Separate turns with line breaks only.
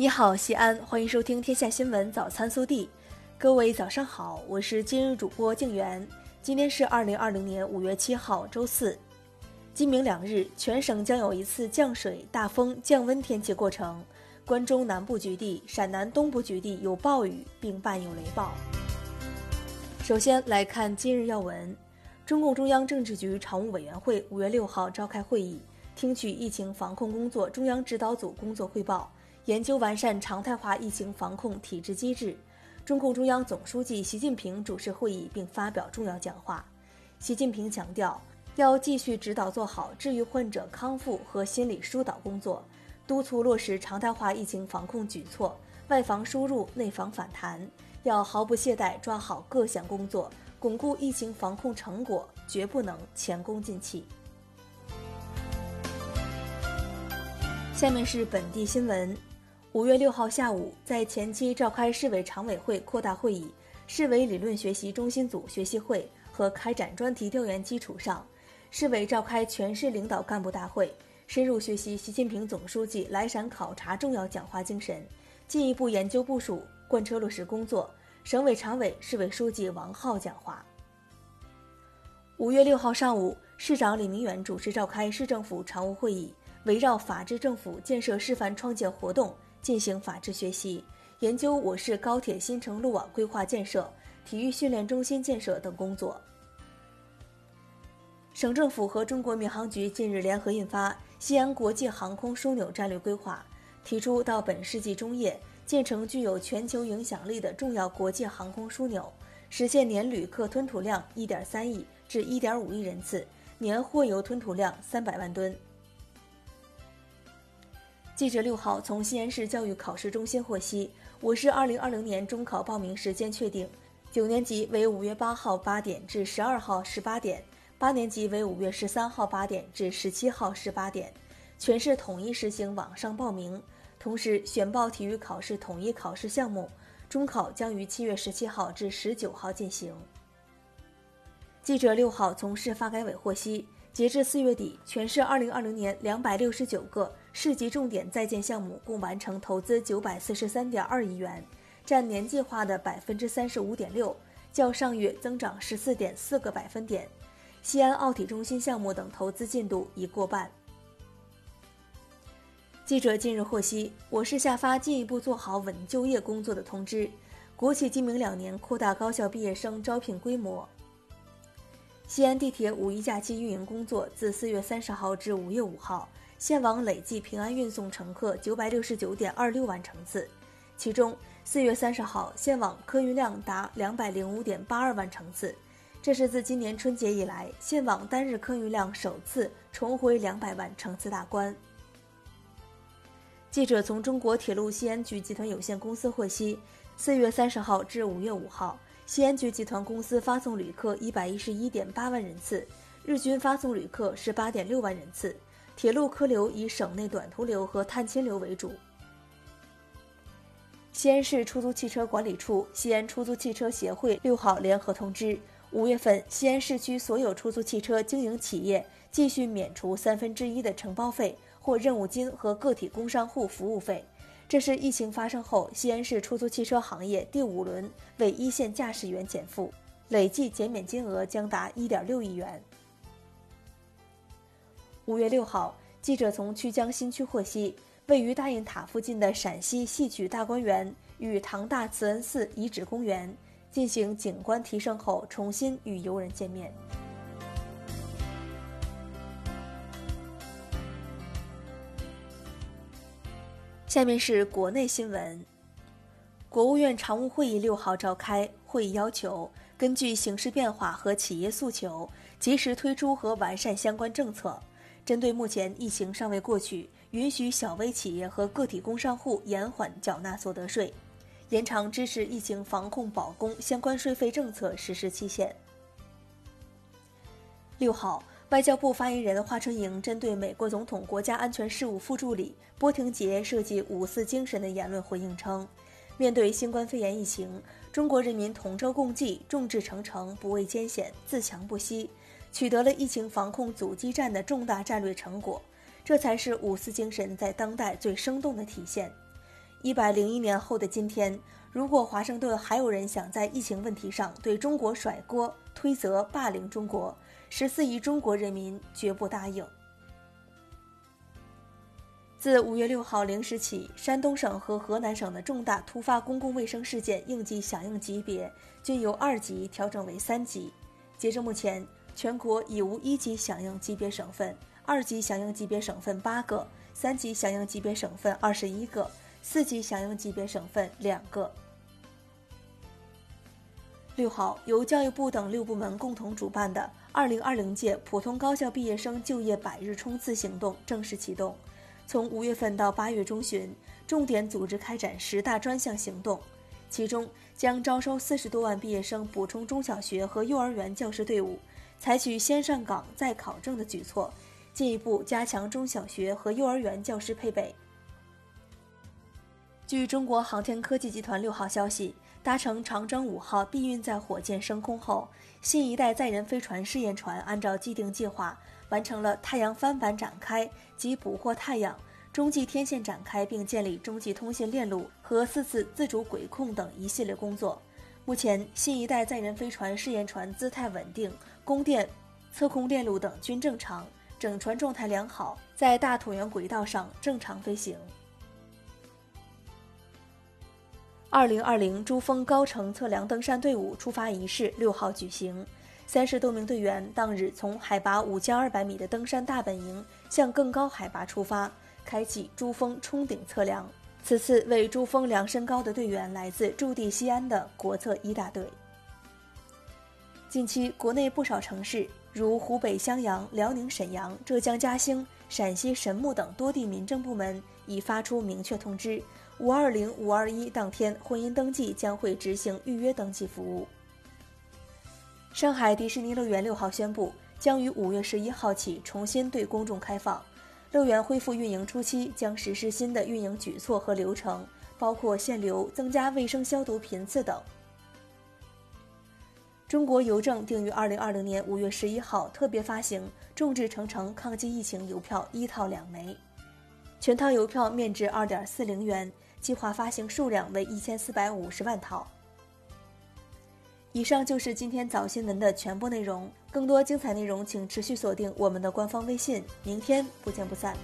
你好，西安，欢迎收听《天下新闻早餐速递》。各位早上好，我是今日主播静媛。今天是二零二零年五月七号，周四。今明两日，全省将有一次降水、大风、降温天气过程。关中南部局地、陕南东部局地有暴雨，并伴有雷暴。首先来看今日要闻：中共中央政治局常务委员会五月六号召开会议，听取疫情防控工作中央指导组工作汇报。研究完善常态化疫情防控体制机制。中共中央总书记习近平主持会议并发表重要讲话。习近平强调，要继续指导做好治愈患者康复和心理疏导工作，督促落实常态化疫情防控举措，外防输入，内防反弹。要毫不懈怠抓好各项工作，巩固疫情防控成果，绝不能前功尽弃。下面是本地新闻。五月六号下午，在前期召开市委常委会扩大会议、市委理论学习中心组学习会和开展专题调研基础上，市委召开全市领导干部大会，深入学习习近平总书记来陕考察重要讲话精神，进一步研究部署、贯彻落实工作。省委常委、市委书记王浩讲话。五月六号上午，市长李明远主持召开市政府常务会议，围绕法治政府建设示范创建活动。进行法治学习，研究我市高铁新城路网规划建设、体育训练中心建设等工作。省政府和中国民航局近日联合印发《西安国际航空枢纽战略规划》，提出到本世纪中叶建成具有全球影响力的重要国际航空枢纽，实现年旅客吞吐量1.3亿至1.5亿人次，年货邮吞吐量300万吨。记者六号从西安市教育考试中心获悉，我市二零二零年中考报名时间确定，九年级为五月八号八点至十二号十八点，八年级为五月十三号八点至十七号十八点，全市统一实行网上报名，同时选报体育考试统一考试项目，中考将于七月十七号至十九号进行。记者六号从市发改委获悉。截至四月底，全市二零二零年两百六十九个市级重点在建项目共完成投资九百四十三点二亿元，占年计划的百分之三十五点六，较上月增长十四点四个百分点。西安奥体中心项目等投资进度已过半。记者近日获悉，我市下发进一步做好稳就业工作的通知，国企今明两年扩大高校毕业生招聘规模。西安地铁五一假期运营工作自四月三十号至五月五号，线网累计平安运送乘客九百六十九点二六万乘次，其中四月三十号线网客运量达两百零五点八二万乘次，这是自今年春节以来线网单日客运量首次重回两百万乘次大关。记者从中国铁路西安局集团有限公司获悉，四月三十号至五月五号。西安局集团公司发送旅客一百一十一点八万人次，日均发送旅客十八点六万人次。铁路客流以省内短途流和探亲流为主。西安市出租汽车管理处、西安出租汽车协会六号联合通知，五月份西安市区所有出租汽车经营企业继续免除三分之一的承包费或任务金和个体工商户服务费。这是疫情发生后西安市出租汽车行业第五轮为一线驾驶员减负，累计减免金额将达一点六亿元。五月六号，记者从曲江新区获悉，位于大雁塔附近的陕西戏曲大观园与唐大慈恩寺遗址公园进行景观提升后，重新与游人见面。下面是国内新闻。国务院常务会议六号召开，会议要求根据形势变化和企业诉求，及时推出和完善相关政策。针对目前疫情尚未过去，允许小微企业和个体工商户延缓缴纳所得税，延长支持疫情防控保供相关税费政策实施期限。六号。外交部发言人华春莹针对美国总统国家安全事务副助理波廷杰涉及五四精神的言论回应称，面对新冠肺炎疫情，中国人民同舟共济、众志成城、不畏艰险、自强不息，取得了疫情防控阻击战的重大战略成果，这才是五四精神在当代最生动的体现。一百零一年后的今天，如果华盛顿还有人想在疫情问题上对中国甩锅、推责、霸凌中国，十四亿中国人民绝不答应。自五月六号零时起，山东省和河南省的重大突发公共卫生事件应急响应级别均由二级调整为三级。截至目前，全国已无一级响应级别省份，二级响应级别省份八个，三级响应级别省份二十一个，四级响应级别省份两个。六号，由教育部等六部门共同主办的二零二零届普通高校毕业生就业百日冲刺行动正式启动。从五月份到八月中旬，重点组织开展十大专项行动，其中将招收四十多万毕业生补充中小学和幼儿园教师队伍，采取先上岗再考证的举措，进一步加强中小学和幼儿园教师配备。据中国航天科技集团六号消息，搭乘长征五号 B 运载火箭升空后，新一代载人飞船试验船按照既定计划。完成了太阳帆板展开及捕获太阳、中继天线展开并建立中继通信链路和四次自主轨控等一系列工作。目前，新一代载人飞船试验船姿态稳定，供电、测控电路等均正常，整船状态良好，在大椭圆轨道上正常飞行。二零二零珠峰高程测量登山队伍出发仪式六号举行。三十多名队员当日从海拔五千二百米的登山大本营向更高海拔出发，开启珠峰冲顶测量。此次为珠峰量身高的队员来自驻地西安的国测一大队。近期，国内不少城市，如湖北襄阳、辽宁沈阳、浙江嘉兴、陕西神木等多地民政部门已发出明确通知：五二零、五二一当天，婚姻登记将会执行预约登记服务。上海迪士尼乐园六号宣布，将于五月十一号起重新对公众开放。乐园恢复运营初期将实施新的运营举措和流程，包括限流、增加卫生消毒频次等。中国邮政定于二零二零年五月十一号特别发行众志成城抗击疫情邮票一套两枚，全套邮票面值二点四零元，计划发行数量为一千四百五十万套。以上就是今天早新闻的全部内容。更多精彩内容，请持续锁定我们的官方微信。明天不见不散。